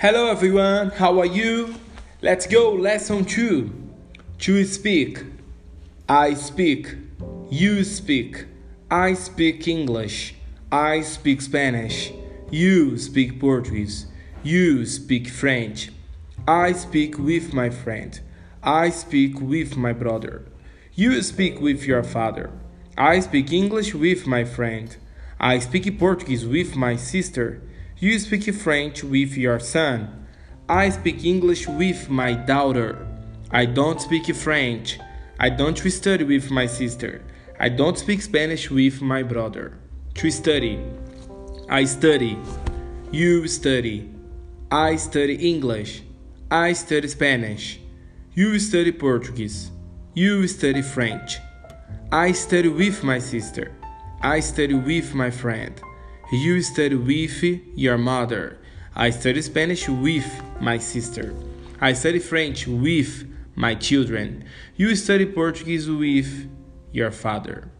Hello everyone, how are you? Let's go, lesson 2. To speak. I speak. You speak. I speak English. I speak Spanish. You speak Portuguese. You speak French. I speak with my friend. I speak with my brother. You speak with your father. I speak English with my friend. I speak Portuguese with my sister. You speak French with your son. I speak English with my daughter. I don't speak French. I don't study with my sister. I don't speak Spanish with my brother. To study. I study. You study. I study English. I study Spanish. You study Portuguese. You study French. I study with my sister. I study with my friend. You study with your mother. I study Spanish with my sister. I study French with my children. You study Portuguese with your father.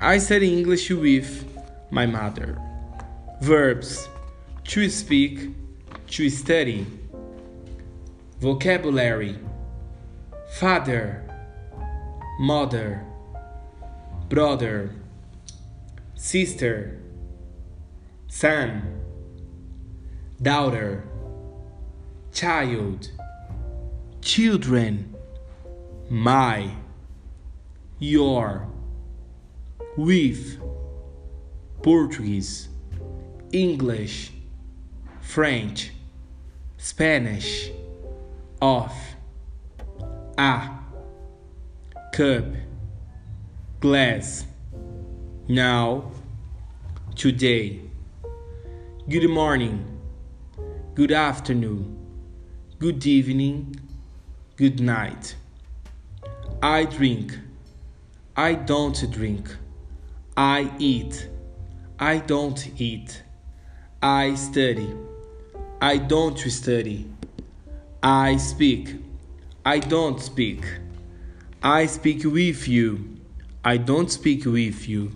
I study English with my mother. Verbs to speak, to study. Vocabulary Father, Mother brother, sister, son, daughter, child, children, my, your, with, Portuguese, English, French, Spanish, off, a, cup. Glass. Now, today. Good morning, good afternoon, good evening, good night. I drink, I don't drink. I eat, I don't eat. I study, I don't study. I speak, I don't speak. I speak with you. I don't speak with you.